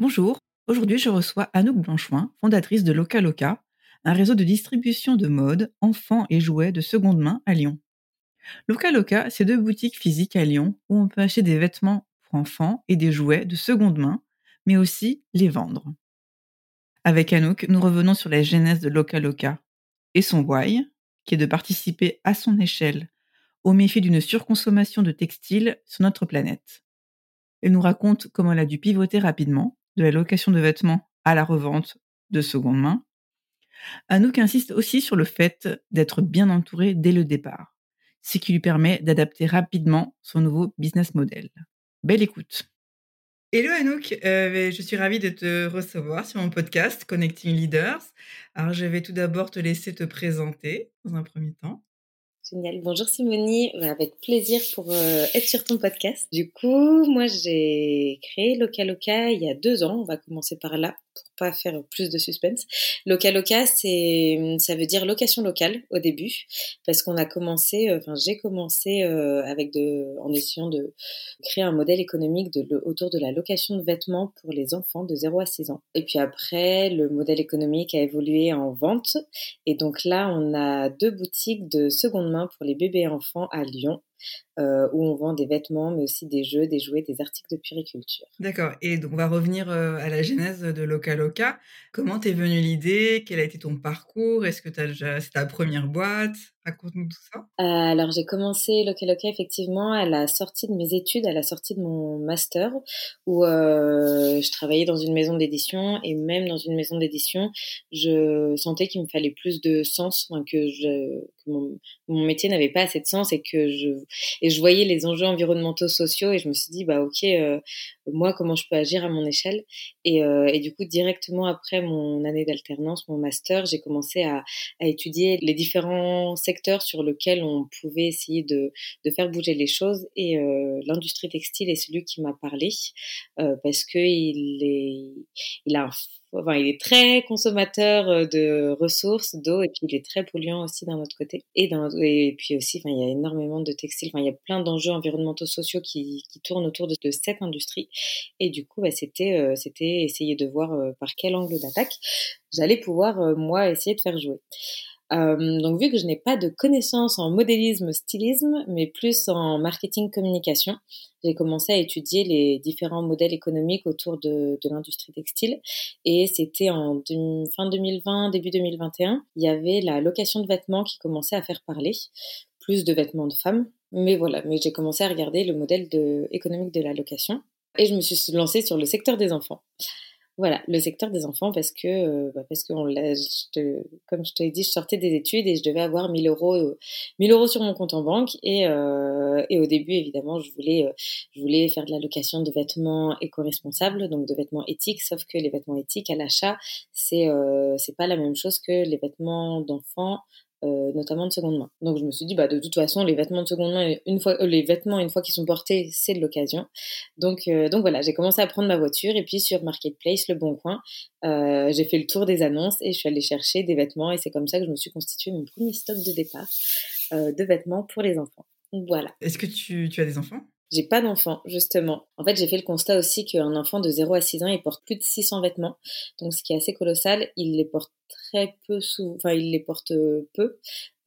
Bonjour, aujourd'hui je reçois Anouk Blanchouin, fondatrice de Loca un réseau de distribution de mode, enfants et jouets de seconde main à Lyon. Loca c'est deux boutiques physiques à Lyon où on peut acheter des vêtements pour enfants et des jouets de seconde main, mais aussi les vendre. Avec Anouk, nous revenons sur la genèse de Loca Loca et son why, qui est de participer à son échelle au méfie d'une surconsommation de textiles sur notre planète. Elle nous raconte comment elle a dû pivoter rapidement de la location de vêtements à la revente de seconde main. Anouk insiste aussi sur le fait d'être bien entouré dès le départ, ce qui lui permet d'adapter rapidement son nouveau business model. Belle écoute. Hello Anouk, euh, je suis ravie de te recevoir sur mon podcast Connecting Leaders. Alors je vais tout d'abord te laisser te présenter dans un premier temps. Génial. Bonjour Simonie, avec plaisir pour euh, être sur ton podcast. Du coup, moi j'ai créé Loca Loca il y a deux ans, on va commencer par là pour pas faire plus de suspense. Loca Loca, c'est, ça veut dire location locale au début, parce qu'on a commencé, euh, enfin j'ai commencé euh, avec en essayant de créer un modèle économique autour de la location de vêtements pour les enfants de 0 à 6 ans. Et puis après, le modèle économique a évolué en vente, et donc là on a deux boutiques de seconde main pour les bébés et enfants à Lyon euh, où on vend des vêtements, mais aussi des jeux, des jouets, des articles de puriculture. D'accord. Et donc, on va revenir euh, à la genèse de Loca Loca. Comment t'es venue l'idée? Quel a été ton parcours? Est-ce que c'est ta première boîte? Euh, alors, j'ai commencé Loca Loca, effectivement, à la sortie de mes études, à la sortie de mon master, où je travaillais dans une maison d'édition. Et même dans une maison d'édition, je sentais qu'il me fallait plus de sens, que, mon, métier n'avait pas assez de sens et que je et je voyais les enjeux environnementaux sociaux et je me suis dit bah ok euh, moi comment je peux agir à mon échelle? Et, euh, et du coup directement après mon année d'alternance mon master j'ai commencé à, à, étudier les différents sur lesquels on pouvait essayer de, faire bouger les choses et euh, l'industrie textile est celui qui m'a parlé parce que il est il enfin, est très consommateur euh, de ressources, d'eau, et puis il est très polluant aussi d'un autre côté. Et, et puis aussi, enfin, il y a énormément de textiles, enfin, il y a plein d'enjeux environnementaux sociaux qui, tournent autour de, cette industrie. Et du coup, bah, c'était, euh, c'était essayer de voir euh, par quel angle d'attaque j'allais pouvoir, moi, essayer de faire jouer. Euh, donc vu que je n'ai pas de connaissances en modélisme, stylisme, mais plus en marketing communication, j'ai commencé à étudier les différents modèles économiques autour de, l'industrie textile. Et c'était en fin 2020, début 2021, il y avait la location de vêtements qui commençait à faire parler, plus de vêtements de femmes. Mais voilà, mais j'ai commencé à regarder le modèle économique de la location. Et je me suis lancée sur le secteur des enfants. Voilà, le secteur des enfants parce que euh, bah parce que comme je te l'ai dit, je sortais des études et je devais avoir 1000 euros 1000 euros sur mon compte en banque et euh, et au début évidemment je voulais euh, je voulais faire de la location de vêtements éco-responsables donc de vêtements éthiques sauf que les vêtements éthiques à l'achat c'est c'est pas la même chose que les vêtements d'enfants euh, notamment de seconde main. Donc je me suis dit bah de toute façon les vêtements de seconde main une fois euh, les vêtements une fois qu'ils sont portés c'est de l'occasion. Donc euh, donc voilà j'ai commencé à prendre ma voiture et puis sur marketplace le bon coin j'ai fait le tour des annonces et je suis allée chercher des vêtements et c'est comme ça que je me suis constitué mon premier stock de départ de vêtements pour les enfants. Voilà. Est-ce que tu, tu as des enfants? J'ai pas d'enfant, justement. En fait, j'ai fait le constat aussi qu'un enfant de 0 à 6 ans, il porte plus de 600 vêtements. Donc, ce qui est assez colossal, il les porte très peu sous, enfin, il les porte peu,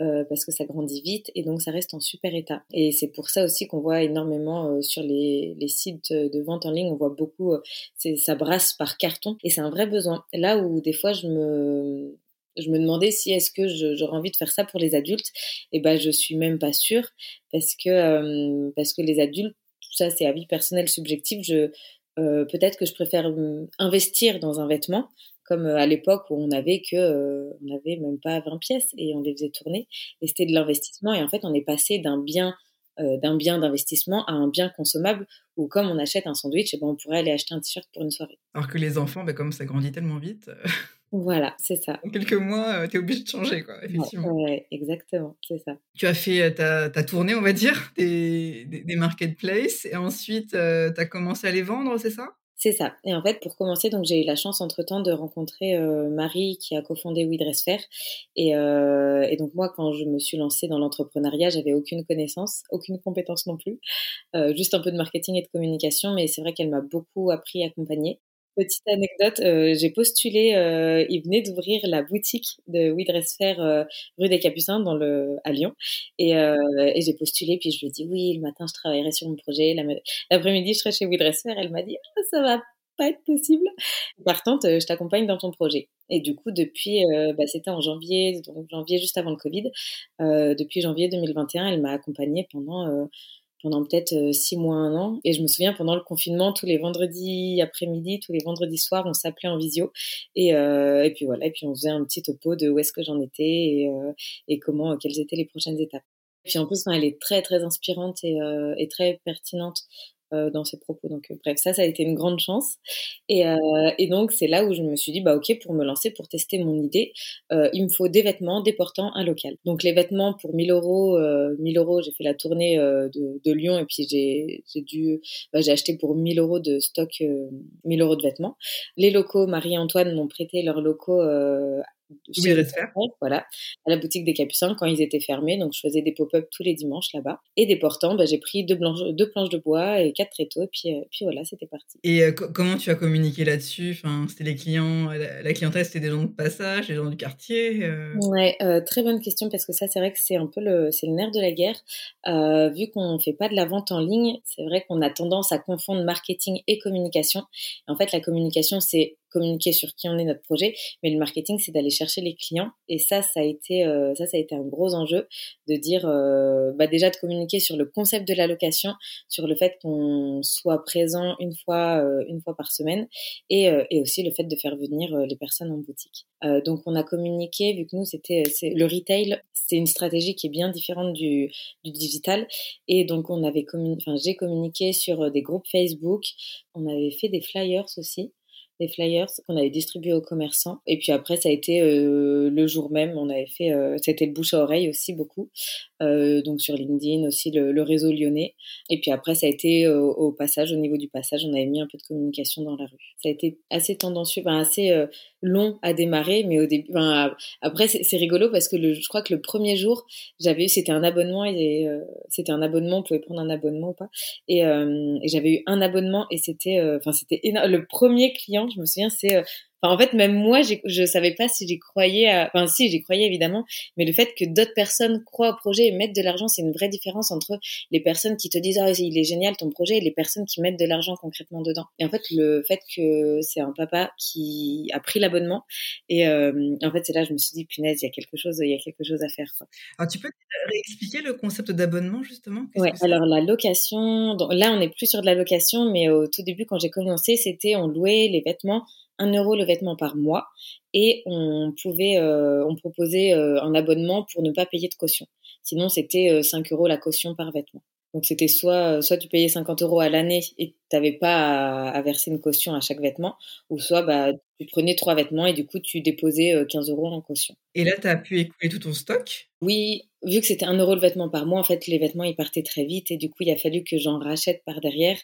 euh, parce que ça grandit vite et donc ça reste en super état. Et c'est pour ça aussi qu'on voit énormément euh, sur les, les, sites de vente en ligne, on voit beaucoup, euh, ça brasse par carton et c'est un vrai besoin. Là où des fois je me je me demandais si est-ce que j'aurais envie de faire ça pour les adultes. Et ben, je suis même pas sûre parce que euh, parce que les adultes, tout ça, c'est avis personnel subjectif. Je euh, peut-être que je préfère investir dans un vêtement comme euh, à l'époque où on avait que on avait même pas 20 pièces et on les faisait tourner et c'était de l'investissement et en fait on est passé d'un bien d'un bien d'investissement à un bien consommable où comme on achète un sandwich et ben on pourrait aller acheter un t-shirt pour une soirée. Alors que les enfants ben, comme ça grandit tellement vite Voilà, c'est ça. En quelques mois, euh, tu es obligé de changer, quoi, effectivement. Ouais, exactement, c'est ça. Tu as fait euh, ta, tournée, on va dire, des, des, marketplaces, et ensuite, euh, tu as commencé à les vendre, c'est ça? C'est ça. Et en fait, pour commencer, donc j'ai eu la chance entre-temps de rencontrer Marie qui a cofondé WeDressFair. Et, et donc moi, quand je me suis lancée dans l'entrepreneuriat, j'avais aucune connaissance, aucune compétence non plus, juste un peu de marketing et de communication. Mais c'est vrai qu'elle m'a beaucoup appris, accompagné. Petite anecdote, euh, j'ai postulé, euh, il venait d'ouvrir la boutique de We Dress Fair euh, rue des Capucins dans le, à Lyon. Et, et j'ai postulé, puis je lui ai dit oui, le matin je travaillerai sur mon projet, l'après-midi je serai chez We Dress Fair. Elle m'a dit ah, ça va pas être possible. Partante, je t'accompagne dans ton projet. Et du coup, depuis, bah, c'était en janvier, donc janvier juste avant le Covid, depuis janvier 2021, elle m'a accompagnée pendant pendant peut-être euh, six mois, un an. Et je me souviens, pendant le confinement, tous les vendredis après-midi, tous les vendredis soirs, on s'appelait en visio. Et, euh, et puis voilà, et puis on faisait un petit topo de où est-ce que j'en étais et, euh, et comment, quelles étaient les prochaines étapes. Et puis en plus, elle est très très inspirante et, et très pertinente dans ses propos. Donc euh, bref, ça, ça a été une grande chance. Et, euh, et donc c'est là où je me suis dit, bah ok, pour me lancer, pour tester mon idée, il me faut des vêtements déportant un local. Donc les vêtements pour 1000 euros, 1000 euros, j'ai fait la tournée de, de, Lyon et puis j'ai dû, bah, j'ai acheté pour 1000 euros de stock, 1000 euros de vêtements. Les locaux, Marie-Antoine m'ont prêté leurs locaux voilà, à la boutique des Capucins quand ils étaient fermés. Donc, je faisais des pop-up tous les dimanches là-bas. Et des portants, bah, j'ai pris deux, deux, planches de bois et quatre tréteaux. Et puis, euh, puis voilà, c'était parti. Et euh, comment tu as communiqué là-dessus? Enfin, C'était les clients, la, clientèle, c'était des gens de passage, des gens du quartier euh? Ouais, très bonne question parce que ça, c'est vrai que c'est un peu le, c'est le nerf de la guerre. vu qu'on ne fait pas de la vente en ligne, c'est vrai qu'on a tendance à confondre marketing et communication. en fait, la communication, c'est communiquer sur qui on est notre projet, mais le marketing c'est d'aller chercher les clients. Et ça ça a été euh, ça ça a été un gros enjeu de dire euh, bah déjà de communiquer sur le concept de la location, sur le fait qu'on soit présent une fois euh, une fois par semaine et, et aussi le fait de faire venir les personnes en boutique. donc on a communiqué vu que nous c'était le retail c'est une stratégie qui est bien différente du, du digital. Et donc on avait j'ai communiqué sur des groupes Facebook, on avait fait des flyers aussi des flyers qu'on avait distribués aux commerçants. Et puis après, ça a été euh, le jour même, on avait fait, euh, c'était le bouche à oreille aussi beaucoup, euh, donc sur LinkedIn aussi le, réseau lyonnais. Et puis après, ça a été au passage, au niveau du passage, on avait mis un peu de communication dans la rue. Ça a été assez tendancieux, ben, assez long à démarrer, mais au début, ben, après c'est rigolo parce que le, je crois que le premier jour, j'avais eu, c'était un abonnement et c'était un abonnement, on pouvait prendre un abonnement ou pas, et, et j'avais eu un abonnement et c'était, enfin c'était le premier client je me souviens, c'est en fait, même moi, je savais pas si j'y croyais. Enfin, si, j'y croyais évidemment, mais le fait que d'autres personnes croient au projet et mettent de l'argent, c'est une vraie différence entre les personnes qui te disent ah il est génial ton projet et les personnes qui mettent de l'argent concrètement dedans. Et en fait, le fait que c'est un papa qui a pris l'abonnement et euh, en fait, c'est là je me suis dit punaise, il y a quelque chose, il y a quelque chose à faire. Alors, tu peux réexpliquer le concept d'abonnement justement? Ouais. Alors la location, là on n'est plus sur de la location, mais au tout début quand j'ai commencé, c'était on louait les vêtements 1 euro le vêtement par mois et on pouvait, euh, on proposait euh, un abonnement pour ne pas payer de caution. Sinon, c'était 5 euh, euros la caution par vêtement. Donc c'était soit soit tu payais 50 euros à l'année et t'avais pas à, verser une caution à chaque vêtement, ou soit bah, tu prenais trois vêtements et du coup tu déposais 15 euros en caution. Et là, tu as pu écouler tout ton stock? Oui, vu que c'était un euro le vêtement par mois, en fait, les vêtements ils partaient très vite et du coup il a fallu que j'en rachète par derrière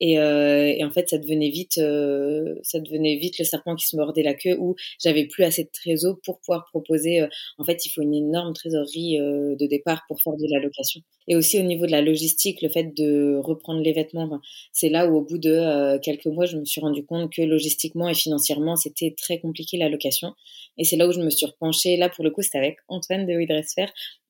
et, en fait ça devenait vite, ça devenait vite le serpent qui se mordait la queue où j'avais plus assez de trésor pour pouvoir proposer. en fait, il faut une énorme trésorerie de départ pour faire de la location. Et aussi au niveau de la logistique, le fait de reprendre les vêtements, c'est là où au bout de quelques mois, je me suis rendu compte que logistiquement et financièrement, c'était très compliqué la location. Et c'est là où je me suis repenchée. Là, pour le coup, c'était avec Antoine de We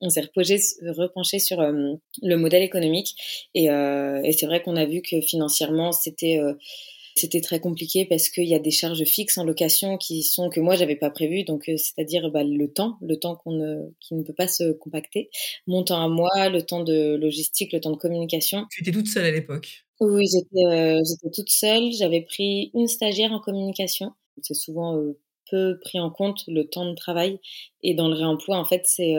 On s'est repenché sur le modèle économique. Et, et c'est vrai qu'on a vu que financièrement, c'était très compliqué parce qu'il y a des charges fixes en location qui sont que moi j'avais pas prévues, donc euh, c'est-à-dire bah, le temps, le temps qu'on ne, qui ne peut pas se compacter, mon temps à moi, le temps de logistique, le temps de communication. Tu étais toute seule à l'époque Oui, j'étais euh, toute seule. J'avais pris une stagiaire en communication. C'est souvent euh, peu pris en compte le temps de travail et dans le réemploi en fait c'est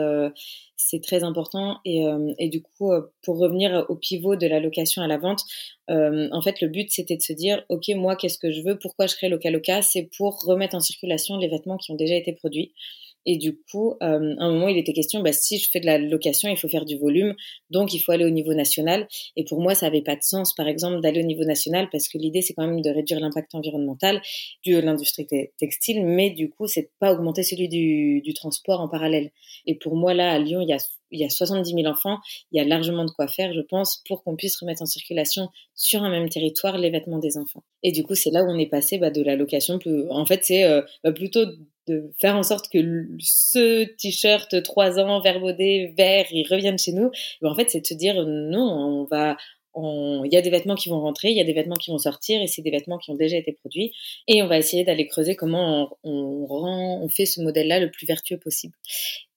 c'est très important. Et, euh, et du coup, euh, pour revenir au pivot de la location à la vente, euh, en fait, le but, c'était de se dire, OK, moi, qu'est-ce que je veux? Pourquoi je crée Local Loca C'est pour remettre en circulation les vêtements qui ont déjà été produits. Et du coup, euh, à un moment, il était question, bah, si je fais de la location, il faut faire du volume, donc il faut aller au niveau national. Et pour moi, ça n'avait pas de sens, par exemple, d'aller au niveau national, parce que l'idée, c'est quand même de réduire l'impact environnemental de l'industrie textile, mais du coup, c'est pas augmenter celui du, du transport en parallèle. Et pour moi, là, à Lyon, il y a il y a 70 000 enfants, il y a largement de quoi faire, je pense, pour qu'on puisse remettre en circulation sur un même territoire les vêtements des enfants. Et du coup, c'est là où on est passé bah, de la location. En fait, c'est euh, bah, plutôt de faire en sorte que ce t-shirt 3 ans verbaudé vert il revienne chez nous en fait c'est de se dire non on va il y a des vêtements qui vont rentrer, il y a des vêtements qui vont sortir, et c'est des vêtements qui ont déjà été produits. Et on va essayer d'aller creuser comment on, on fait ce modèle-là le plus vertueux possible.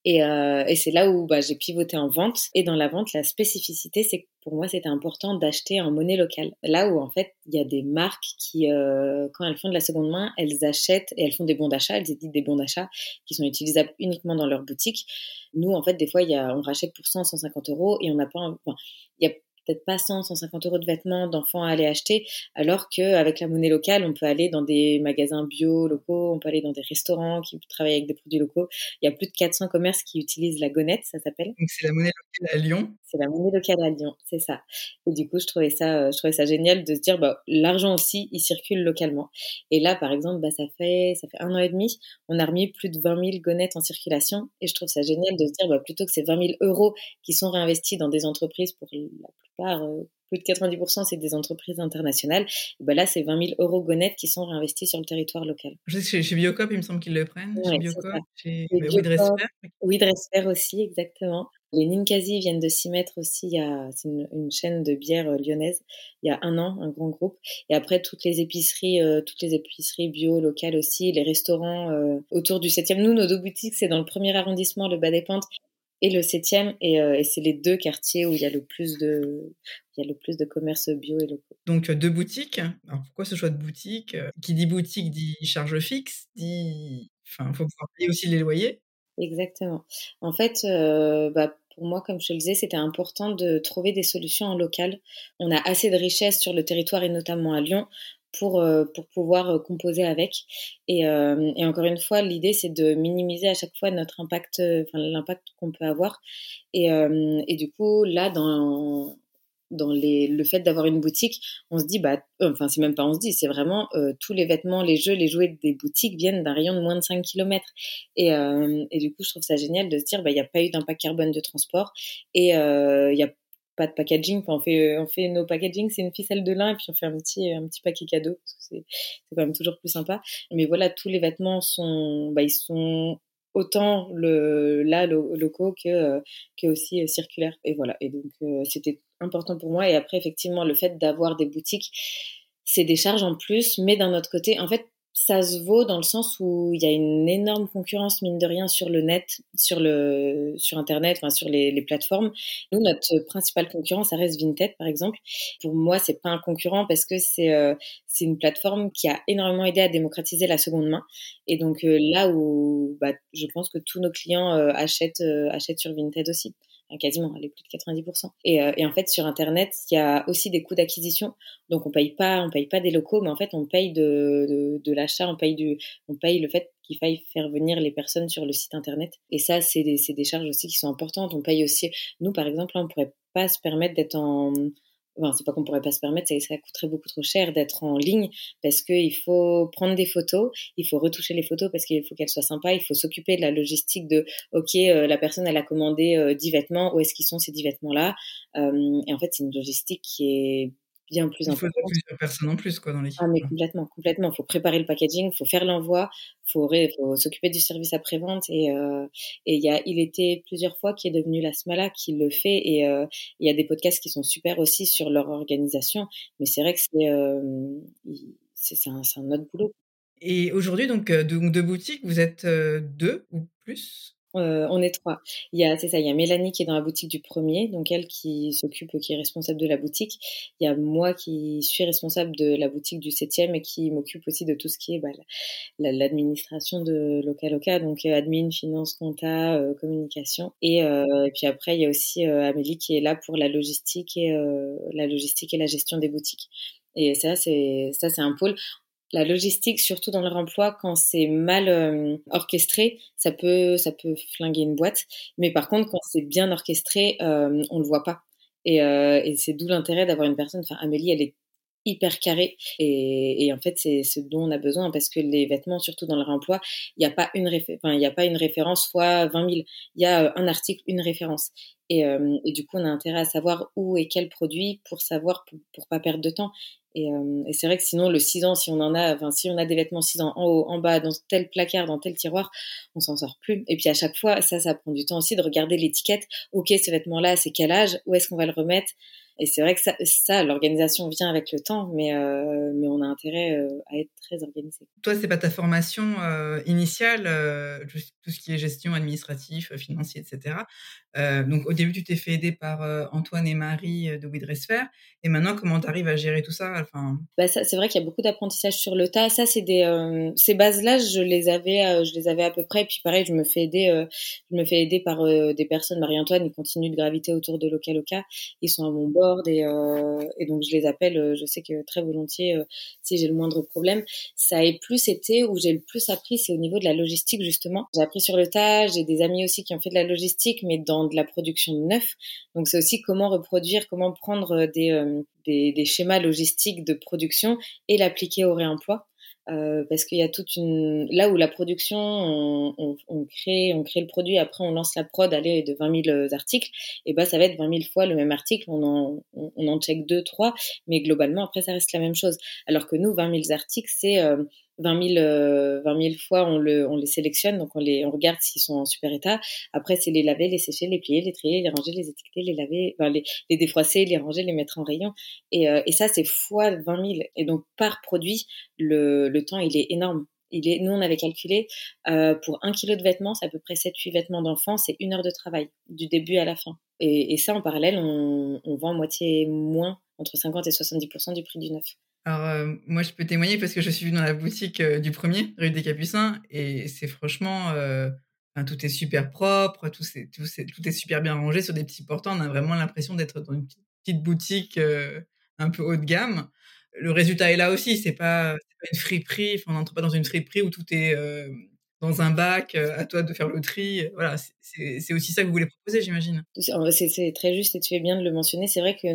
Et, euh, et c'est là où bah, j'ai pivoté en vente. Et dans la vente, la spécificité, c'est que pour moi, c'était important d'acheter en monnaie locale. Là où, en fait, il y a des marques qui, euh, quand elles font de la seconde main, elles achètent et elles font des bons d'achat, elles éditent des bons d'achat qui sont utilisables uniquement dans leur boutique. Nous, en fait, des fois, y a, on rachète pour 100, 150 euros et on n'a pas... Enfin, y a peut-être pas 100, 150 euros de vêtements d'enfants à aller acheter, alors qu'avec la monnaie locale, on peut aller dans des magasins bio locaux, on peut aller dans des restaurants qui travaillent avec des produits locaux. Il y a plus de 400 commerces qui utilisent la gonette, ça s'appelle. Donc c'est la monnaie locale à Lyon. C'est la monnaie locale à Lyon, c'est ça. Et du coup, je trouvais ça, je trouvais ça génial de se dire, bah, l'argent aussi, il circule localement. Et là, par exemple, bah, ça fait, ça fait un an et demi, on a remis plus de 20 000 gonettes en circulation, et je trouve ça génial de se dire, bah, plutôt que ces 20 000 euros qui sont réinvestis dans des entreprises pour la euh, plus de 90%, c'est des entreprises internationales. Ben là, c'est 20 000 euros gonettes qui sont réinvestis sur le territoire local. Je sais chez, chez Biocop, il me semble qu'ils le prennent. chez Biocop, chez Oui, Dresper aussi, exactement. Les Ninkasi viennent de s'y mettre aussi. Il y a, c'est une, chaîne de bière euh, lyonnaise. Il y a un an, un grand groupe. Et après, toutes les épiceries, euh, toutes les épiceries bio locales aussi, les restaurants autour du 7e. Nous, nos deux boutiques, c'est dans le premier arrondissement, le Bas des Pentes et le septième, et, euh, et c'est les deux quartiers où il y a le plus de, il y a le plus de commerces bio et locaux. Donc deux boutiques. Alors pourquoi ce choix de boutique Qui dit boutique dit charge fixe, dit, enfin, il faut pouvoir payer aussi les loyers. Exactement. En fait, euh, bah, pour moi, comme je te le disais, c'était important de trouver des solutions en local. On a assez de richesses sur le territoire et notamment à Lyon pour, euh, pour pouvoir euh, composer avec. Et, euh, et encore une fois, l'idée, c'est de minimiser à chaque fois notre impact, l'impact qu'on peut avoir. Et, et du coup, là, dans, dans les, le fait d'avoir une boutique, on se dit, bah, enfin, c'est même pas on se dit, c'est vraiment tous les vêtements, les jeux, les jouets des boutiques viennent d'un rayon de moins de 5 km. Et, et du coup, je trouve ça génial de se dire, bah, il n'y a pas eu d'impact carbone de transport et il y a pas de packaging. on fait, on fait nos packaging, c'est une ficelle de lin et puis on fait un petit, un petit paquet cadeau c'est, quand même toujours plus sympa. Mais voilà, tous les vêtements sont, bah, ils sont autant le, là locaux que, que aussi euh, circulaires. Et voilà. Et donc, euh, c'était important pour moi. Et après, effectivement, le fait d'avoir des boutiques, c'est des charges en plus, mais d'un autre côté, en fait, ça se vaut dans le sens où il y a une énorme concurrence mine de rien sur le net, sur le sur internet, enfin sur les, les plateformes. Nous notre principale concurrence ça reste Vinted par exemple. Pour moi c'est pas un concurrent parce que c'est euh, c'est une plateforme qui a énormément aidé à démocratiser la seconde main et donc euh, là où bah, je pense que tous nos clients euh, achètent achètent sur Vinted aussi quasiment, elle est plus de 90%. Et, et en fait, sur Internet, il y a aussi des coûts d'acquisition. Donc, on paye pas, on paye pas des locaux, mais en fait, on paye de, de, de l'achat, on paye du, on paye le fait qu'il faille faire venir les personnes sur le site Internet. Et ça, c'est des, des charges aussi qui sont importantes. On paye aussi, nous, par exemple, on pourrait pas se permettre d'être en Enfin, c'est pas qu'on pourrait pas se permettre, ça, ça coûterait beaucoup trop cher d'être en ligne parce qu'il faut prendre des photos, il faut retoucher les photos parce qu'il faut qu'elles soient sympas, il faut s'occuper de la logistique de ok euh, la personne elle a commandé euh, 10 vêtements, où est-ce qu'ils sont ces 10 vêtements là euh, Et en fait c'est une logistique qui est bien plus Il faut plusieurs personnes en plus quoi dans l'équipe. Ah mais complètement, complètement. Il faut préparer le packaging, il faut faire l'envoi, il faut, faut s'occuper du service après-vente et euh, et il y a il était plusieurs fois qui est devenu la Smala qui le fait et euh, il y a des podcasts qui sont super aussi sur leur organisation, mais c'est vrai que c'est euh, c'est un, un autre boulot. Et aujourd'hui donc de, de boutiques, vous êtes deux ou plus? Euh, on est trois. Il y a, c'est ça, il y a Mélanie qui est dans la boutique du premier, donc elle qui s'occupe, qui est responsable de la boutique. Il y a moi qui suis responsable de la boutique du septième et qui m'occupe aussi de tout ce qui est bah, l'administration de local local, donc euh, admin, finance, compta, euh, communication. Et, et, puis après, il y a aussi Amélie qui est là pour la logistique et la logistique et la gestion des boutiques. Et ça, c'est ça, c'est un pôle la logistique, surtout dans leur emploi, quand c'est mal euh, orchestré, ça peut, ça peut flinguer une boîte. Mais par contre, quand c'est bien orchestré, euh, on le voit pas. Et, euh, et c'est d'où l'intérêt d'avoir une personne. Enfin, Amélie, elle est hyper carrée et, et en fait c'est ce dont on a besoin parce que les vêtements surtout dans leur emploi il n'y a pas une enfin, il y a pas une référence fois 20 000 il y a euh, un article une référence et, euh, et, du coup on a intérêt à savoir où et quel produit pour savoir pour, pour pas perdre de temps et, euh, et c'est vrai que sinon, le 6 ans, si on en a, enfin, si on a des vêtements 6 ans en haut, en bas, dans tel placard, dans tel tiroir, on s'en sort plus. Et puis à chaque fois, ça, ça prend du temps aussi de regarder l'étiquette. Ok, ce vêtement-là, c'est quel âge? Où est-ce qu'on va le remettre? Et c'est vrai que ça, ça l'organisation vient avec le temps, mais, euh, mais on a intérêt euh, à être très organisé. Toi, c'est pas ta formation euh, initiale, tout ce qui est gestion administrative, financier, etc. Donc, au début, tu t'es fait aider par Antoine et Marie de Widresfer. Et maintenant, comment tu arrives à gérer tout ça? Enfin... bah ça, C'est vrai qu'il y a beaucoup d'apprentissage sur le tas. Ça, c'est des ces bases-là, je les avais, je les avais à peu près. Et puis, pareil, je me fais aider, je me fais aider par des personnes. Marie-Antoine, ils continuent de graviter autour de Loca Loca. Ils sont à mon bord et, euh, et donc je les appelle, euh, je sais que très volontiers euh, si j'ai le moindre problème. Ça a plus été où j'ai le plus appris, c'est au niveau de la logistique justement. J'ai appris sur le tas, j'ai des amis aussi qui ont fait de la logistique, mais dans de la production de neuf. Donc c'est aussi comment reproduire, comment prendre des, des schémas logistiques de production et l'appliquer au réemploi. Euh, parce qu'il y a toute une là où la production on, on, crée on crée le produit après on lance la prod aller de 20 000 articles et ben ça va être 20 000 fois le même article on en on, en check deux trois mais globalement après ça reste la même chose. Alors que nous 20 000 articles c'est euh, 20 000, euh, 20 000 fois on, le, on les sélectionne, donc on, les, on regarde s'ils sont en super état. Après, c'est les laver, les sécher, les plier, les trier, les ranger, les étiqueter, les laver, enfin, les, les défroisser, les ranger, les mettre en rayon. Et, euh, et ça, c'est fois 20 000. Et donc, par produit, le, le temps, il est énorme. Il est, nous, on avait calculé, euh, pour un kilo de vêtements, c'est à peu près 7-8 vêtements d'enfants, c'est une heure de travail, du début à la fin. Et, ça, en parallèle, on, vend moitié moins, entre 50 et 70% du prix du neuf. Alors, euh, moi, je peux témoigner parce que je suis dans la boutique euh, du premier, rue des Capucins, et c'est franchement, tout est super propre, tout, est, tout, tout est super bien rangé sur des petits portants. On a vraiment l'impression d'être dans une petite boutique un peu haut de gamme. Le résultat est là aussi, c'est pas, pas une friperie, enfin, on n'entre pas dans une friperie où tout est euh, dans un bac, à toi de faire le tri. Voilà, c'est aussi ça que vous voulez proposer, j'imagine. C'est très juste et tu fais bien de le mentionner. C'est vrai que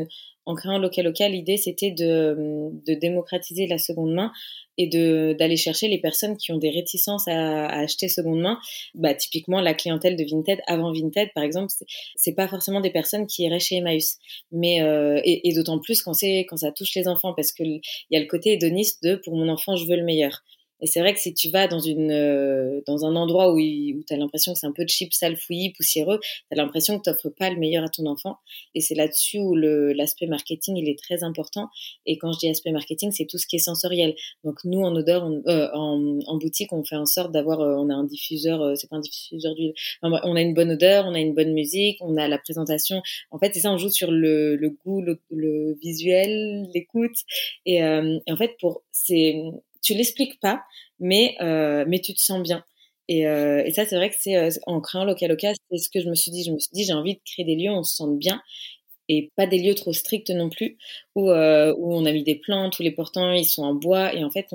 en créant local local, l'idée c'était de, démocratiser la seconde main et d'aller chercher les personnes qui ont des réticences à, acheter seconde main. Bah typiquement la clientèle de Vinted avant Vinted par exemple, c'est pas forcément des personnes qui iraient chez Emmaüs, mais euh, et, d'autant plus quand quand ça touche les enfants parce que il y a le côté hédoniste de pour mon enfant je veux le meilleur. Et c'est vrai que si tu vas dans une euh, dans un endroit où, où tu as l'impression que c'est un peu de chip, sale, fouillis, poussiéreux, tu as l'impression que tu n'offres pas le meilleur à ton enfant. Et c'est là-dessus où l'aspect marketing, il est très important. Et quand je dis aspect marketing, c'est tout ce qui est sensoriel. Donc nous, en odeur, euh, en, en, boutique, on fait en sorte d'avoir, euh, on a un diffuseur, euh, c'est pas un diffuseur d'huile, enfin, on a une bonne odeur, on a une bonne musique, on a la présentation. En fait, c'est ça, on joue sur le, le goût, le, le visuel, l'écoute. Et, et en fait, pour c'est tu l'expliques pas, mais euh, mais tu te sens bien. Et, et ça, c'est vrai que c'est en créant Local Local, c'est ce que je me suis dit. Je me suis dit, j'ai envie de créer des lieux où on se sente bien et pas des lieux trop stricts non plus, où, euh, on a mis des plantes, où les portants ils sont en bois, et en fait,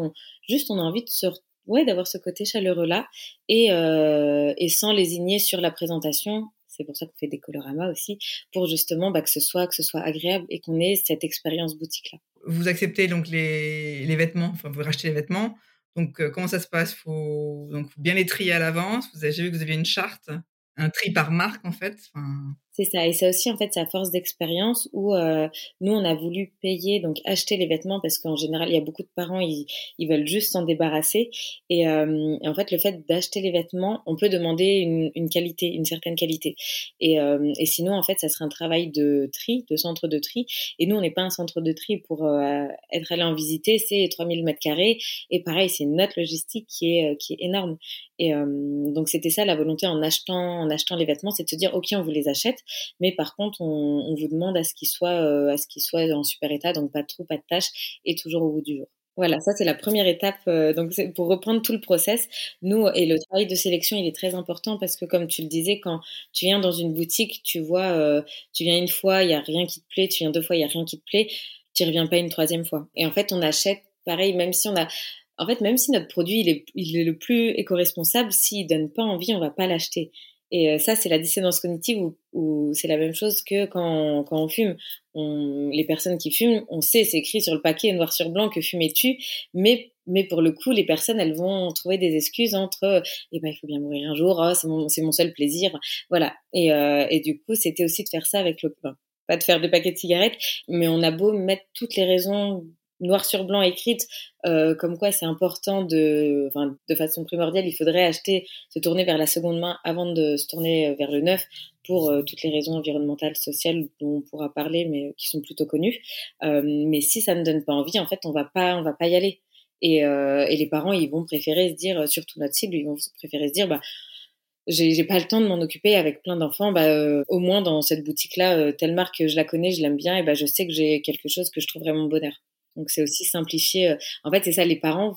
juste on a envie de se, ouais, d'avoir ce côté chaleureux là, et, euh, et sans lésigner sur la présentation. C'est pour ça qu'on fait des coloramas aussi, pour justement bah, que ce soit que ce soit agréable et qu'on ait cette expérience boutique là. Vous acceptez donc les, les vêtements, vous rachetez les vêtements. Donc euh, comment ça se passe? Faut donc bien les trier à l'avance. Vous avez vu que vous aviez une charte, un tri par marque en fait. Enfin... C'est ça, et ça aussi en fait à force d'expérience où euh, nous on a voulu payer donc acheter les vêtements parce qu'en général il y a beaucoup de parents ils, ils veulent juste s'en débarrasser. Et, euh, en fait le fait d'acheter les vêtements on peut demander une, une qualité une certaine qualité. Et, euh, et, sinon en fait ça serait un travail de tri de centre de tri. Et nous on n'est pas un centre de tri pour euh, être allé en visiter c'est 3000 mètres carrés. Et pareil c'est note logistique qui est qui est énorme. Et euh, donc c'était ça la volonté en achetant en achetant les vêtements c'est de se dire ok on vous les achète mais par contre, on, vous demande à ce qu'ils soient, euh, à ce soient en super état, donc pas de trous, pas de tâches, et toujours au bout du jour. Voilà, ça c'est la première étape. Euh, donc pour reprendre tout le process, nous et le travail de sélection, il est très important parce que comme tu le disais, quand tu viens dans une boutique, tu vois, euh, tu viens une fois, il y a rien qui te plaît, tu viens deux fois, il y a rien qui te plaît, tu reviens pas une troisième fois. Et en fait, on achète pareil, même si on a, en fait, même si notre produit il est, il est le plus éco-responsable, s'il donne pas envie, on va pas l'acheter. Et euh, ça, c'est la dissonance cognitive où, c'est la même chose que quand, quand on fume. On, les personnes qui fument, on sait, c'est écrit sur le paquet noir sur blanc que fumer tue, mais mais pour le coup, les personnes, elles vont trouver des excuses entre, eh ben, il faut bien mourir un jour, oh, c'est mon, mon seul plaisir, voilà. Et, euh, et du coup, c'était aussi de faire ça avec le, pas de faire des paquets de cigarettes, mais on a beau mettre toutes les raisons noir sur blanc écrite, euh, comme quoi c'est important de, de façon primordiale, il faudrait acheter, se tourner vers la seconde main avant de se tourner euh, vers le neuf pour euh, toutes les raisons environnementales, sociales dont on pourra parler, mais qui sont plutôt connues. Euh, mais si ça ne donne pas envie, en fait, on va pas, on va pas y aller. Et, et les parents, ils vont préférer se dire, surtout notre cible, ils vont préférer se dire, bah j'ai pas le temps de m'en occuper avec plein d'enfants. Bah, euh, au moins dans cette boutique-là, telle marque, je la connais, je l'aime bien, et bah, je sais que j'ai quelque chose que je trouverai mon bonheur. Donc c'est aussi simplifier. En fait, c'est ça, les parents,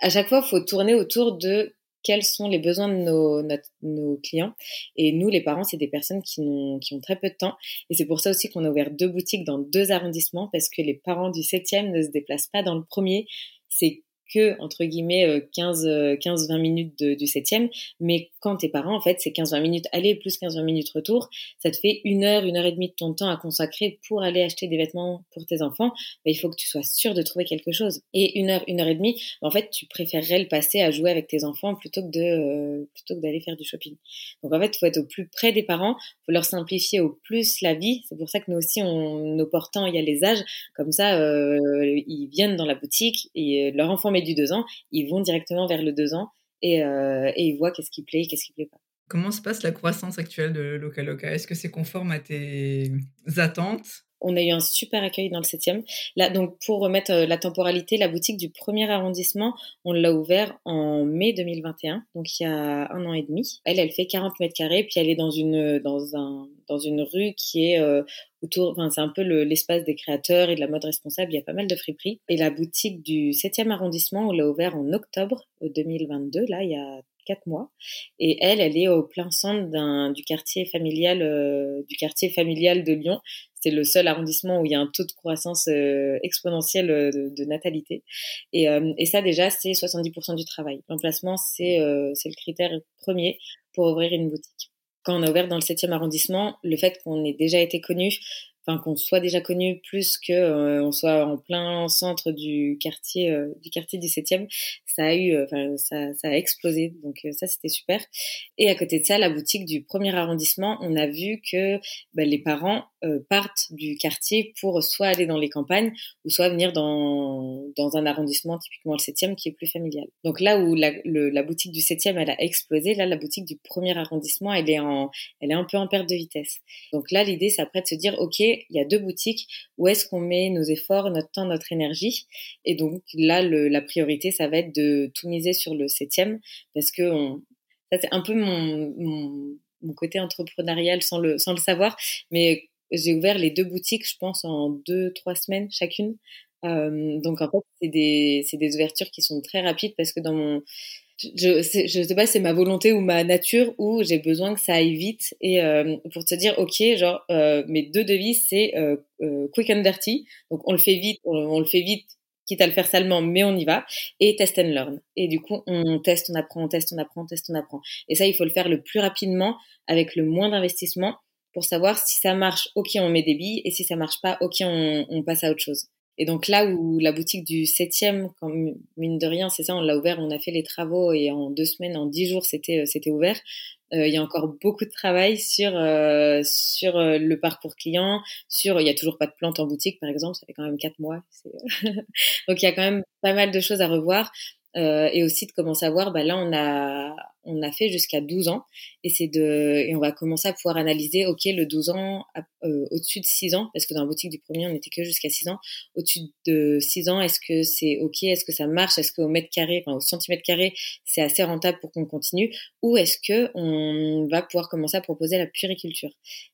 à chaque fois, faut tourner autour de quels sont les besoins de nos, clients. Et nous, les parents, c'est des personnes qui ont, qui ont très peu de temps. Et c'est pour ça aussi qu'on a ouvert deux boutiques dans deux arrondissements, parce que les parents du septième ne se déplacent pas dans le premier. C'est que entre guillemets 15 15 20 minutes de, du septième. Mais quand tes parents en fait c'est 15 20 minutes aller plus 15 20 minutes retour. Ça te fait une heure une heure et demie de ton temps à consacrer pour aller acheter des vêtements pour tes enfants. Mais il faut que tu sois sûr de trouver quelque chose. Et une heure une heure et demie en fait tu préférerais le passer à jouer avec tes enfants plutôt que de euh, plutôt que d'aller faire du shopping. Donc en fait faut être au plus près des parents faut leur simplifier au plus la vie. C'est pour ça que nous aussi on nos portants il y a les âges. Comme ça euh, ils viennent dans la boutique et leur enfant du deux ans, ils vont directement vers le deux ans et, euh, et ils voient qu'est-ce qui plaît, qu'est-ce qui plaît pas. Comment se passe la croissance actuelle de Loca Loca? Est-ce que c'est conforme à tes attentes? On a eu un super accueil dans le 7e. Là, donc, pour remettre euh, la temporalité, la boutique du premier arrondissement, on l'a ouvert en mai 2021, donc il y a un an et demi. Elle, elle fait 40 mètres carrés, puis elle est dans une, dans un, dans une rue qui est euh, c'est un peu l'espace des créateurs et de la mode responsable. Il y a pas mal de friperies. Et la boutique du 7e arrondissement, on l'a ouvert en octobre 2022. Là, il y a quatre mois. Et elle, elle est au plein centre du quartier familial, euh, du quartier familial de Lyon. C'est le seul arrondissement où il y a un taux de croissance euh, exponentielle euh, de, natalité. Et, ça, déjà, c'est 70% du travail. L'emplacement, c'est le critère premier pour ouvrir une boutique. Quand on a ouvert dans le 7e arrondissement, le fait qu'on ait déjà été connu, qu'on soit déjà connu plus que euh, on soit en plein centre du quartier euh, du quartier du 7e, ça a eu euh, ça, a explosé. Donc ça c'était super. Et à côté de ça la boutique du premier arrondissement on a vu que bah, les parents partent du quartier pour soit aller dans les campagnes ou soit venir dans dans un arrondissement typiquement le 7e qui est plus familial. Donc là où la, la boutique du 7e elle a explosé là la boutique du premier arrondissement elle est en elle est un peu en perte de vitesse. Donc là l'idée c'est après de se dire ok il y a deux boutiques, où est-ce qu'on met nos efforts, notre temps, notre énergie Et donc là, la priorité, ça va être de tout miser sur le septième, parce que ça c'est un peu mon, côté entrepreneurial sans le, savoir, mais j'ai ouvert les deux boutiques, je pense, en deux, trois semaines chacune. Euh, donc en fait, c'est des, des ouvertures qui sont très rapides parce que dans mon je, je sais pas, c'est ma volonté ou ma nature où j'ai besoin que ça aille vite et euh, pour te dire, ok, genre euh, mes deux devises c'est euh, quick and dirty, donc on le fait vite, on, le fait vite, quitte à le faire salement, mais on y va, et test and learn. Et du coup, on teste, on apprend, on teste, on apprend, on teste, on apprend. Et ça, il faut le faire le plus rapidement, avec le moins d'investissement, pour savoir si ça marche, ok, on met des billes, et si ça marche pas, ok, on, on passe à autre chose. Et donc là où la boutique du septième, comme mine de rien, c'est ça, on l'a ouvert, on a fait les travaux et en deux semaines, en dix jours, c'était euh, c'était ouvert. Euh, il y a encore beaucoup de travail sur euh, sur euh, le parcours client, sur il y a toujours pas de plantes en boutique par exemple, ça fait quand même quatre mois. donc il y a quand même pas mal de choses à revoir. Euh, et aussi de commencer à voir, bah là on a on a fait jusqu'à 12 ans. Et c'est de et on va commencer à pouvoir analyser ok le 12 ans euh, au-dessus de 6 ans parce que dans la boutique du premier on n'était que jusqu'à 6 ans. Au-dessus de 6 ans est-ce que c'est ok est-ce que ça marche est-ce qu'au mètre carré enfin au centimètre carré c'est assez rentable pour qu'on continue ou est-ce que on va pouvoir commencer à proposer la puriculture?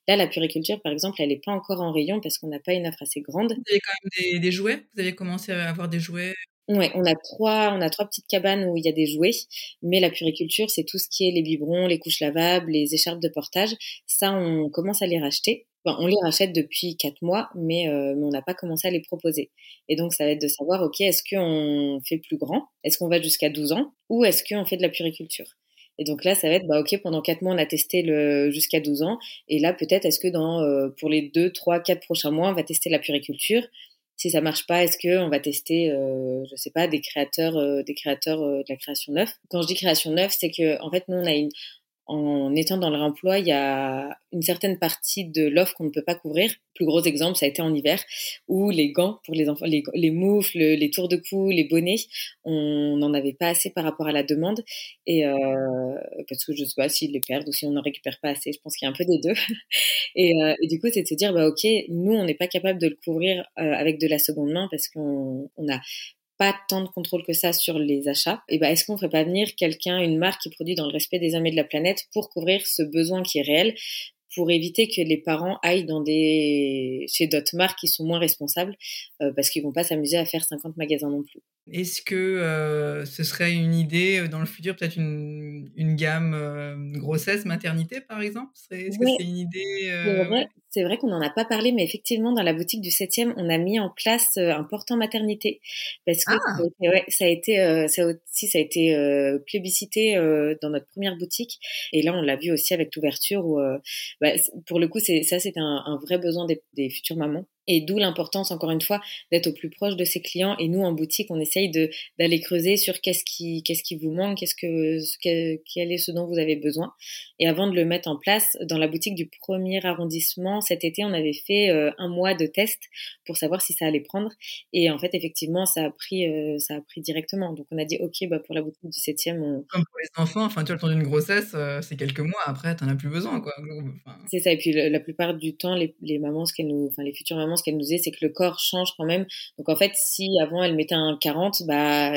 Là la puriculture par exemple elle n'est pas encore en rayon parce qu'on n'a pas une offre assez grande. Vous avez quand même des, des jouets? Vous avez commencé à avoir des jouets? Ouais, on a trois, on a trois petites cabanes où il y a des jouets, mais la puriculture, c'est tout ce qui est les biberons, les couches lavables, les écharpes de portage. Ça, on commence à les racheter. on les rachète depuis quatre mois, mais, euh, mais on n'a pas commencé à les proposer. Et donc, ça va être de savoir, ok, est-ce qu'on fait plus grand? Est-ce qu'on va jusqu'à 12 ans? Ou est-ce qu'on fait de la puriculture? Et donc là, ça va être, bah, ok, pendant quatre mois, on a testé le jusqu'à 12 ans. Et là, peut-être, est-ce que dans, euh, pour les deux, trois, quatre prochains mois, on va tester la puriculture? Si ça marche pas, est-ce que on va tester, euh, je sais pas, des créateurs, euh, des créateurs euh, de la création neuve? Quand je dis création neuve, c'est que en fait, nous on a une, en étant dans le réemploi, il y a une certaine partie de l'offre qu'on ne peut pas couvrir. plus gros exemple, ça a été en hiver, où les gants pour les enfants, les, les moufles, les tours de cou, les bonnets, on n'en avait pas assez par rapport à la demande. Et euh, parce que je sais pas s'ils les perdent ou si on n'en récupère pas assez. Je pense qu'il y a un peu des deux. Et, euh, du coup, c'est de se dire, bah ok, nous, on n'est pas capable de le couvrir euh, avec de la seconde main parce qu'on on a pas tant de contrôle que ça sur les achats, et ben est-ce qu'on ferait pas venir quelqu'un, une marque qui produit dans le respect des hommes de la planète pour couvrir ce besoin qui est réel, pour éviter que les parents aillent dans des chez d'autres marques qui sont moins responsables euh, parce qu'ils vont pas s'amuser à faire 50 magasins non plus? Est-ce que euh, ce serait une idée euh, dans le futur, peut-être une, une gamme grossesse, maternité par exemple? Est-ce que c'est une idée c'est vrai qu'on n'en a pas parlé, mais effectivement, dans la boutique du 7e, on a mis en place euh, un portant maternité. Parce que ah. ouais, ça a été, euh, ça aussi, ça a été euh, plébiscité dans notre première boutique. Et là, on l'a vu aussi avec l'ouverture où, bah, pour le coup, c'est ça, c'est un, un, vrai besoin des, des futures mamans. Et d'où l'importance, encore une fois, d'être au plus proche de ses clients. Et nous, en boutique, on essaye d'aller creuser sur qu'est-ce qui qu'est-ce qui vous manque, qu'est-ce que quel est ce dont vous avez besoin. Et avant de le mettre en place, dans la boutique du premier arrondissement, cet été, on avait fait euh, un mois de test pour savoir si ça allait prendre. Et en fait, effectivement, ça a pris euh, ça a pris directement. Donc on a dit ok, bah pour la boutique du septième, on... comme pour les enfants. Enfin, tu as le temps d'une grossesse, euh, c'est quelques mois. Après, t'en as plus besoin, quoi. C'est ça. Et puis la plupart du temps, les, les mamans, ce qu'elles nous, enfin les futures mamans ce qu'elle nous disait, c'est que le corps change quand même. Donc en fait, si avant elle mettait un 40, bah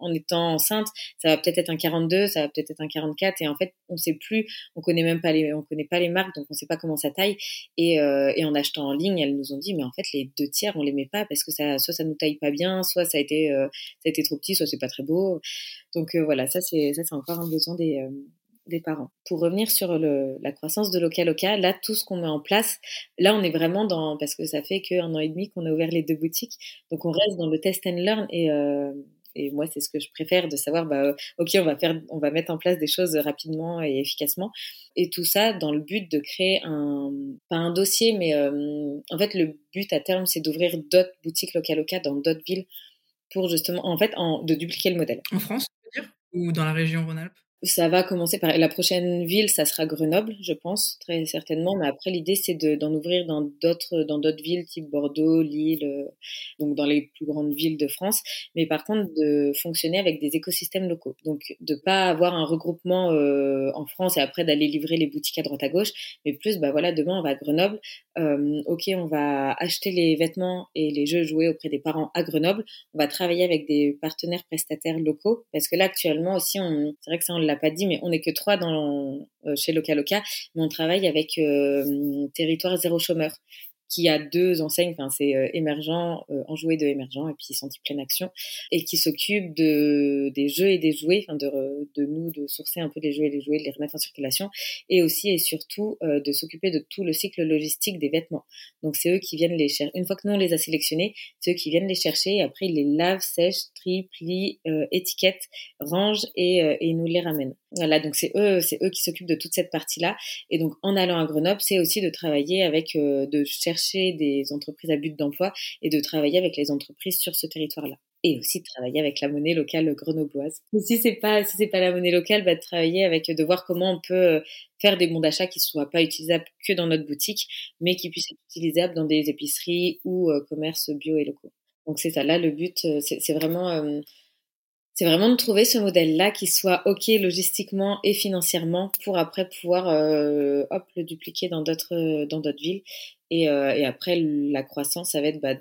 en étant enceinte, ça va peut-être être un 42, ça va peut-être être un 44, et en fait, on sait plus, on connaît même pas les, on connaît pas les marques, donc on sait pas comment ça taille. Et, euh, et en achetant en ligne, elles nous ont dit, mais en fait, les deux tiers, on les met pas parce que ça, soit ça nous taille pas bien, soit ça a été, euh, ça a été trop petit, soit c'est pas très beau. Donc euh, voilà, ça c'est, ça c'est encore un besoin des des parents. Pour revenir sur la croissance de local local, là tout ce qu'on met en place, là on est vraiment dans parce que ça fait qu'un an et demi qu'on a ouvert les deux boutiques, donc on reste dans le test and learn et euh, moi c'est ce que je préfère de savoir bah ok on va faire on va mettre en place des choses rapidement et efficacement et tout ça dans le but de créer un pas un dossier mais euh, en fait le but à terme c'est d'ouvrir d'autres boutiques local local dans d'autres villes pour justement en fait de dupliquer le modèle. En France, tu veux dire? Ou dans la région Rhône-Alpes? Ça va commencer par la prochaine ville, ça sera Grenoble, je pense très certainement. Mais après, l'idée c'est d'en ouvrir dans d'autres dans d'autres villes, type Bordeaux, Lille, euh, donc dans les plus grandes villes de France. Mais par contre, de fonctionner avec des écosystèmes locaux. Donc de pas avoir un regroupement euh, en France et après d'aller livrer les boutiques à droite à gauche, mais plus bah voilà, demain on va à Grenoble. Euh, ok, on va acheter les vêtements et les jeux joués auprès des parents à Grenoble. On va travailler avec des partenaires prestataires locaux parce que là actuellement aussi, c'est vrai que ça on l'a pas dit, mais on n'est que trois dans, euh, chez Loca Loca, mais on travaille avec euh, Territoire Zéro Chômeur. Qui a deux enseignes, enfin c'est euh, émergent, euh, enjoué de émergent et puis senti pleine action, et qui s'occupe de des jeux et des jouets, enfin de, de nous de sourcer un peu les jeux et les jouets, de les remettre en circulation, et aussi et surtout euh, de s'occuper de tout le cycle logistique des vêtements. Donc c'est eux qui viennent les chercher. Une fois que nous on les a sélectionnés, c'est eux qui viennent les chercher, et après ils les lavent, sèchent, trient, plient, euh, étiquettent, rangent et, euh, et nous les ramènent. Voilà, donc c'est eux, c'est eux qui s'occupent de toute cette partie-là. Et donc en allant à Grenoble, c'est aussi de travailler avec, euh, de chercher des entreprises à but d'emploi et de travailler avec les entreprises sur ce territoire-là. Et aussi de travailler avec la monnaie locale grenobloise. si c'est pas, si c'est pas la monnaie locale, bah, de travailler avec, de voir comment on peut euh, faire des bons d'achat qui soient pas utilisables que dans notre boutique, mais qui puissent être utilisables dans des épiceries ou euh, commerces bio et locaux. Donc c'est ça. Là, le but, c'est vraiment c'est vraiment de trouver ce modèle-là qui soit OK logistiquement et financièrement pour après pouvoir euh, le dupliquer dans d'autres dans d'autres villes. Et, euh, et, après, la croissance, ça va être bah,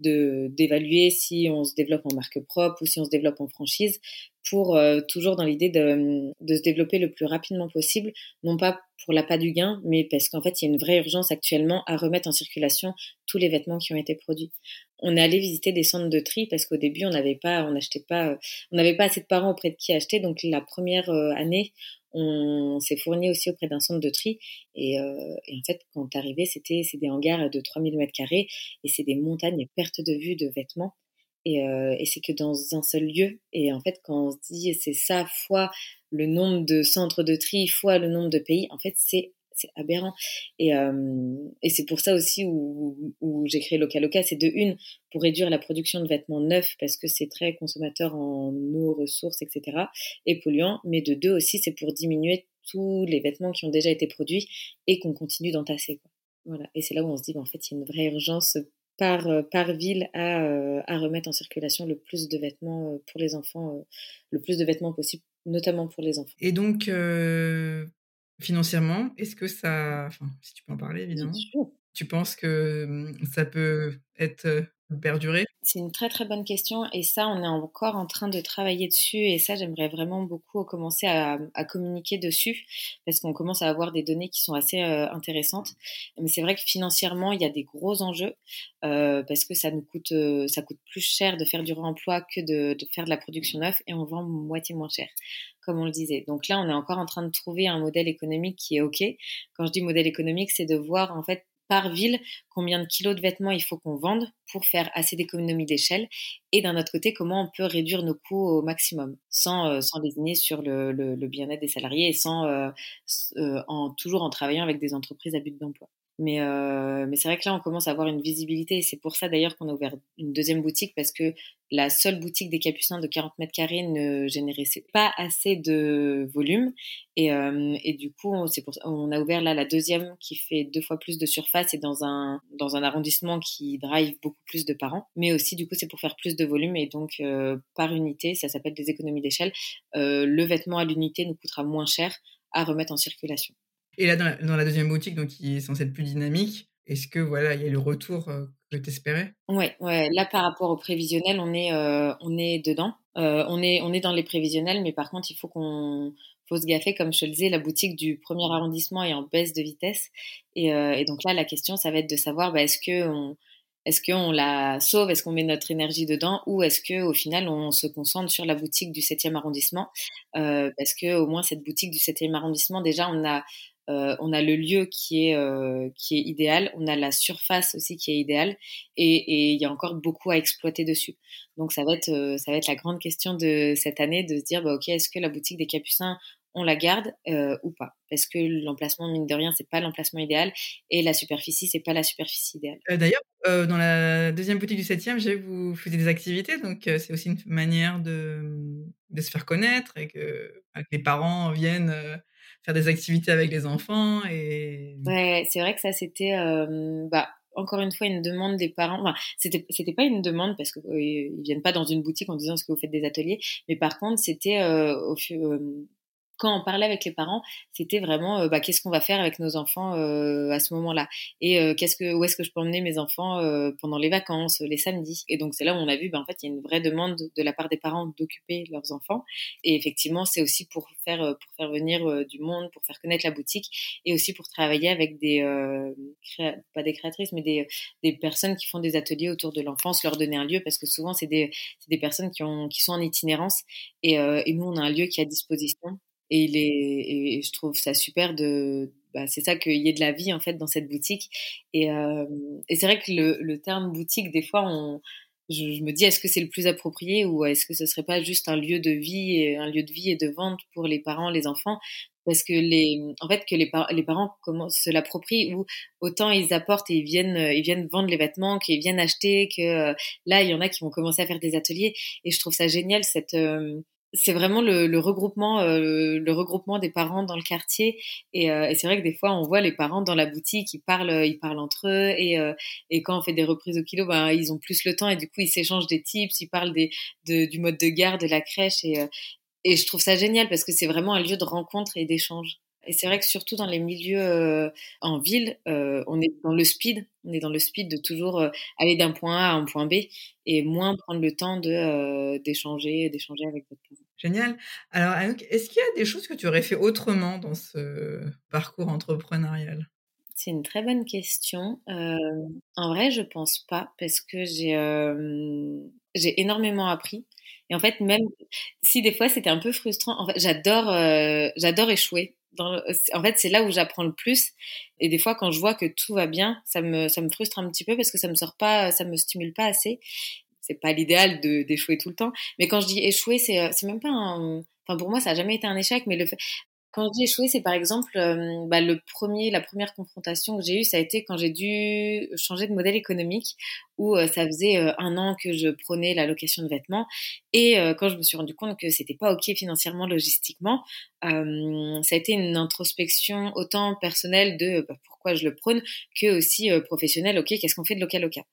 de d'évaluer si on se développe en marque propre ou si on se développe en franchise pour euh, toujours dans l'idée de, de, se développer le plus rapidement possible, non pas pour l'appât du gain, mais parce qu'en fait, il y a une vraie urgence actuellement à remettre en circulation tous les vêtements qui ont été produits. On est allé visiter des centres de tri parce qu'au début, on n'avait pas, on pas, on n'avait pas assez de parents auprès de qui acheter. Donc la première euh, année, on s'est fourni aussi auprès d'un centre de tri. Et, euh, en fait, quand arrivé, c'était c'est des hangars de 3000 mètres carrés et c'est des montagnes à perte de vue de vêtements. Et, euh, et c'est que dans un seul lieu. Et en fait, quand on se dit c'est ça fois le nombre de centres de tri fois le nombre de pays, en fait, c'est c'est aberrant. Et, euh, et c'est pour ça aussi où, j'ai créé Loca Loca, c'est de une, pour réduire la production de vêtements neufs, parce que c'est très consommateur en eau, ressources, etc., et polluant, mais de deux aussi, c'est pour diminuer tous les vêtements qui ont déjà été produits et qu'on continue d'entasser. Voilà. Et c'est là où on se dit, bah, en fait, il y a une vraie urgence par, par ville à, euh, à remettre en circulation le plus de vêtements euh, pour les enfants, le plus de vêtements possible, notamment pour les enfants. Et donc, financièrement, est-ce que ça, enfin, si tu peux en parler évidemment, tu penses que mmh, ça peut être perdurer? C'est une très très bonne question et ça, on est encore en train de travailler dessus et ça, j'aimerais vraiment beaucoup commencer à, à communiquer dessus parce qu'on commence à avoir des données qui sont assez euh, intéressantes. Mais c'est vrai que financièrement, il y a des gros enjeux euh, parce que ça nous coûte, euh, ça coûte plus cher de faire du réemploi que de, de faire de la production neuve et on vend moitié moins cher comme on le disait. Donc là, on est encore en train de trouver un modèle économique qui est OK. Quand je dis modèle économique, c'est de voir en fait par ville combien de kilos de vêtements il faut qu'on vende pour faire assez d'économies d'échelle et d'un autre côté comment on peut réduire nos coûts au maximum sans, euh, sans désigner sur le, le, bien-être des salariés et sans euh, euh, toujours en travaillant avec des entreprises à but d'emploi. Mais, euh, mais c'est vrai que là, on commence à avoir une visibilité. Et c'est pour ça d'ailleurs qu'on a ouvert une deuxième boutique parce que la seule boutique des Capucins de 40 mètres carrés ne générait pas assez de volume. Et, euh, et du coup, on, pour, a ouvert là la deuxième qui fait deux fois plus de surface et dans un, dans un arrondissement qui drive beaucoup plus de parents. Mais aussi, du coup, c'est pour faire plus de volume et donc euh, par unité, ça s'appelle des économies d'échelle. Euh, le vêtement à l'unité nous coûtera moins cher à remettre en circulation. Et là, dans la, deuxième boutique, donc qui est censée être plus dynamique, est-ce que voilà, il y a le retour euh, que tu espérais Ouais, ouais. Là, par rapport au prévisionnel, on est, euh, on est dedans. Euh, on est, on est dans les prévisionnels, mais par contre, il faut qu'on faut se gaffer, comme je te le disais, la boutique du premier arrondissement est en baisse de vitesse. Et, donc là, la question, ça va être de savoir, bah, est-ce que on, est-ce qu'on la sauve, est-ce qu'on met notre énergie dedans, ou est-ce que au final on se concentre sur la boutique du 7e arrondissement, parce que au moins cette boutique du 7e arrondissement, déjà on a euh, on a le lieu qui est euh, qui est idéal, on a la surface aussi qui est idéale, et il y a encore beaucoup à exploiter dessus. Donc ça va être euh, ça va être la grande question de cette année de se dire bah, ok est-ce que la boutique des Capucins on la garde ou pas? Parce que l'emplacement mine de rien c'est pas l'emplacement idéal et la superficie c'est pas la superficie idéale. D'ailleurs dans la deuxième boutique du 7e j'ai vous faisiez des activités donc c'est aussi une manière de, de se faire connaître et que, que les parents viennent faire des activités avec les enfants. Et... Ouais, c'est vrai que ça, c'était euh, bah, encore une fois une demande des parents. Enfin, c'était, c'était pas une demande parce qu'ils euh, ils viennent pas dans une boutique en disant est-ce que vous faites des ateliers, mais par contre, c'était euh, au, quand on parlait avec les parents, c'était vraiment euh, bah, qu'est-ce qu'on va faire avec nos enfants euh, à ce moment-là? Et euh, qu'est-ce que où est-ce que je peux emmener mes enfants pendant les vacances, les samedis? Et donc c'est là où on a vu, bah, en fait, il y a une vraie demande de la part des parents d'occuper leurs enfants. Et effectivement, c'est aussi pour faire pour faire venir du monde, pour faire connaître la boutique et aussi pour travailler avec des pas des créatrices, mais des des personnes qui font des ateliers autour de l'enfance, leur donner un lieu parce que souvent c'est des c'est des personnes qui ont qui sont en itinérance et, et nous on a un lieu qui est à disposition et, il est, et je trouve ça super de, bah, c'est ça qu'il y ait de la vie en fait dans cette boutique. Et, euh, et c'est vrai que le, le, terme boutique, des fois, on, je, je me dis est-ce que c'est le plus approprié ou est-ce que ce serait pas juste un lieu de vie, et, un lieu de vie et de vente pour les parents, les enfants? Parce que les, en fait, que les, les parents commencent se l'approprient ou autant ils apportent et ils viennent, ils viennent vendre les vêtements, qu'ils viennent acheter, que euh, là il y en a qui vont commencer à faire des ateliers et je trouve ça génial cette euh, c'est vraiment le, le regroupement, euh, le regroupement des parents dans le quartier. Et, euh, et c'est vrai que des fois, on voit les parents dans la boutique, ils parlent, ils parlent entre eux. Et, euh, et quand on fait des reprises au kilo, ben, ils ont plus le temps et du coup, ils s'échangent des tips, ils parlent des, de, du mode de garde, de la crèche. Et, et je trouve ça génial parce que c'est vraiment un lieu de rencontre et d'échange. Et c'est vrai que surtout dans les milieux euh, en ville, euh, on est dans le speed, on est dans le speed de toujours euh, aller d'un point A à un point B et moins prendre le temps de d'échanger, d'échanger avec votre parents. Génial. Alors, est-ce qu'il y a des choses que tu aurais fait autrement dans ce parcours entrepreneurial? C'est une très bonne question. en vrai, je pense pas parce que j'ai j'ai énormément appris. Et en fait, même si des fois c'était un peu frustrant, en fait, j'adore j'adore échouer en fait, c'est là où j'apprends le plus. Et des fois, quand je vois que tout va bien, ça me, ça me frustre un petit peu parce que ça me sort pas, ça me stimule pas assez. C'est pas l'idéal d'échouer tout le temps. Mais quand je dis échouer, c'est, euh, même pas un, enfin pour moi, ça a jamais été un échec, mais le fait, quand je dis échouer, c'est par exemple euh, bah, le premier, la première confrontation que j'ai eue, ça a été quand j'ai dû changer de modèle économique, où euh, ça faisait un an que je prenais la location de vêtements, et quand je me suis rendu compte que c'était pas ok financièrement, logistiquement, ça a été une introspection autant personnelle de bah, je le prône, que aussi professionnelle. Ok, qu'est-ce qu'on fait de local local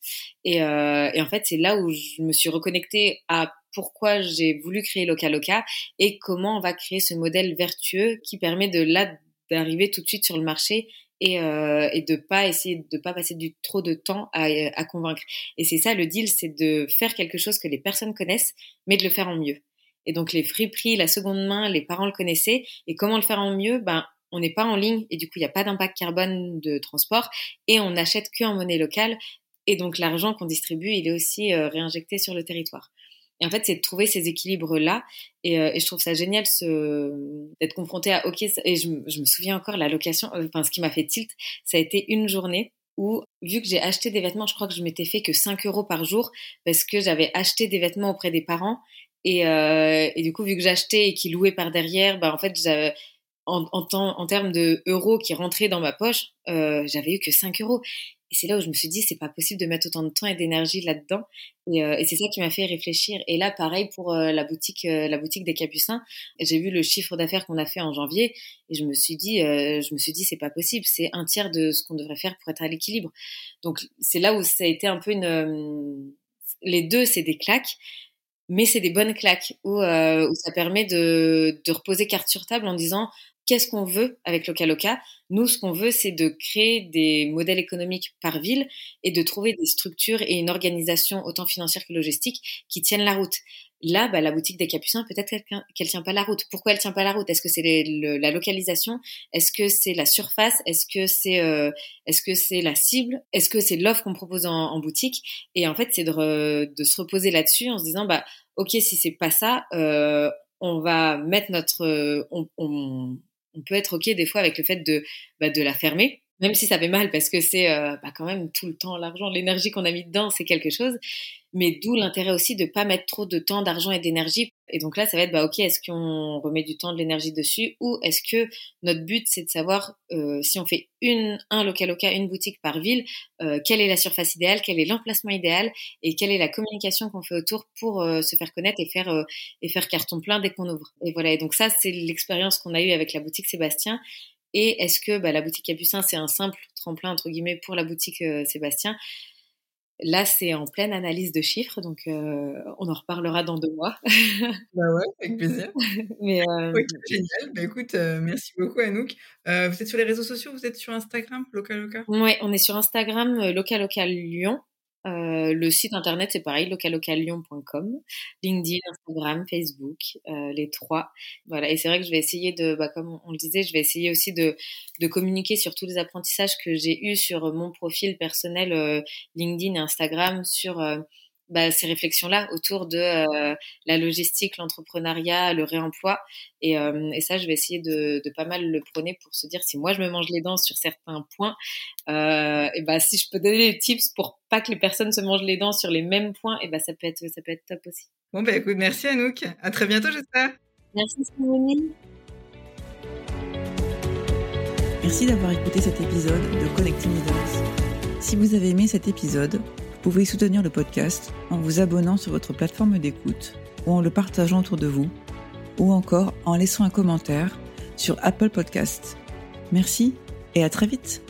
et, en fait, c'est là où je me suis reconnectée à pourquoi j'ai voulu créer Loca Loca et comment on va créer ce modèle vertueux qui permet de là d'arriver tout de suite sur le marché et, euh, et de pas essayer de pas passer du trop de temps à, à convaincre. Et c'est ça le deal, c'est de faire quelque chose que les personnes connaissent, mais de le faire en mieux. Et donc les friperies, la seconde main, les parents le connaissaient. Et comment le faire en mieux? Ben on n'est pas en ligne et du coup il n'y a pas d'impact carbone de transport et on n'achète que en monnaie locale. Et donc l'argent qu'on distribue, il est aussi euh, réinjecté sur le territoire. Et en fait, c'est de trouver ces équilibres-là. Et, euh, et, je trouve ça génial d'être confronté à, OK, et je, me souviens encore, la location, euh, enfin, ce qui m'a fait tilt, ça a été une journée où, vu que j'ai acheté des vêtements, je crois que je m'étais fait que 5 euros par jour parce que j'avais acheté des vêtements auprès des parents. Et, du coup, vu que j'achetais et qu'ils louaient par derrière, bah, en fait, en, en, en, termes de euros qui rentraient dans ma poche, euh, j'avais eu que 5 euros. Et c'est là où je me suis dit, c'est pas possible de mettre autant de temps et d'énergie là-dedans. Et, euh, et c'est ça qui m'a fait réfléchir. Et là, pareil pour euh, la boutique, euh, la boutique des Capucins. J'ai vu le chiffre d'affaires qu'on a fait en janvier et je me suis dit, je me suis dit, c'est pas possible. C'est un tiers de ce qu'on devrait faire pour être à l'équilibre. Donc c'est là où ça a été un peu une, les deux, c'est des claques mais c'est des bonnes claques où, euh, où ça permet de, de, reposer carte sur table en disant qu'est-ce qu'on veut avec Loca Loca? Nous, ce qu'on veut, c'est de créer des modèles économiques par ville et de trouver des structures et une organisation autant financière que logistique qui tiennent la route. Là, bah, la boutique des Capucins, peut-être qu'elle tient pas la route. Pourquoi elle tient pas la route? Est-ce que c'est la localisation? Est-ce que c'est la surface? Est-ce que c'est euh, est-ce que c'est la cible? Est-ce que c'est l'offre qu'on propose en, boutique? Et en fait, c'est de, se reposer là-dessus en se disant bah ok si c'est pas ça, euh, on va mettre notre on, on, on peut être ok des fois avec le fait de, bah, de la fermer, même si ça fait mal parce que c'est euh, bah, quand même tout le temps l'argent, l'énergie qu'on a mis dedans, c'est quelque chose. Mais d'où l'intérêt aussi de pas mettre trop de temps, d'argent et d'énergie. Et donc là, ça va être bah ok, est-ce qu'on remet du temps, de l'énergie dessus, ou est-ce que notre but c'est de savoir euh, si on fait un local local, une boutique par ville, euh, quelle est la surface idéale, quel est l'emplacement idéal, et quelle est la communication qu'on fait autour pour se faire connaître et faire et faire carton plein dès qu'on ouvre. Et voilà. Et donc ça, c'est l'expérience qu'on a eue avec la boutique Sébastien. Et est-ce que bah, la boutique Capucin, c'est un simple tremplin, entre guillemets, pour la boutique Sébastien? Là, c'est en pleine analyse de chiffres, donc on en reparlera dans deux mois. bah ouais, avec plaisir. Mais génial. Bah écoute, merci beaucoup Anouk. vous êtes sur les réseaux sociaux, vous êtes sur Instagram, Local Local Ouais, on est sur Instagram, Local Local Lyon. Euh, le site internet, c'est pareil, locallocallyon.com, LinkedIn, Instagram, Facebook, euh, les trois. Voilà. Et c'est vrai que je vais essayer de, bah, comme on le disait, je vais essayer aussi de, de communiquer sur tous les apprentissages que j'ai eus sur mon profil personnel euh, LinkedIn et Instagram, sur bah, ces réflexions-là autour de euh, la logistique, l'entrepreneuriat, le réemploi. Et, euh, et, ça, je vais essayer de, de, pas mal le prôner pour se dire si moi je me mange les dents sur certains points, euh, et bah, si je peux donner des tips pour pas que les personnes se mangent les dents sur les mêmes points, et bah, ça peut être ça peut être top aussi. Bon bah écoute, merci Anouk. À très bientôt, j'espère. Merci Simone. Merci d'avoir écouté cet épisode de Connecting Leaders. Si vous avez aimé cet épisode, pouvez soutenir le podcast en vous abonnant sur votre plateforme d'écoute ou en le partageant autour de vous ou encore en laissant un commentaire sur Apple Podcasts. Merci et à très vite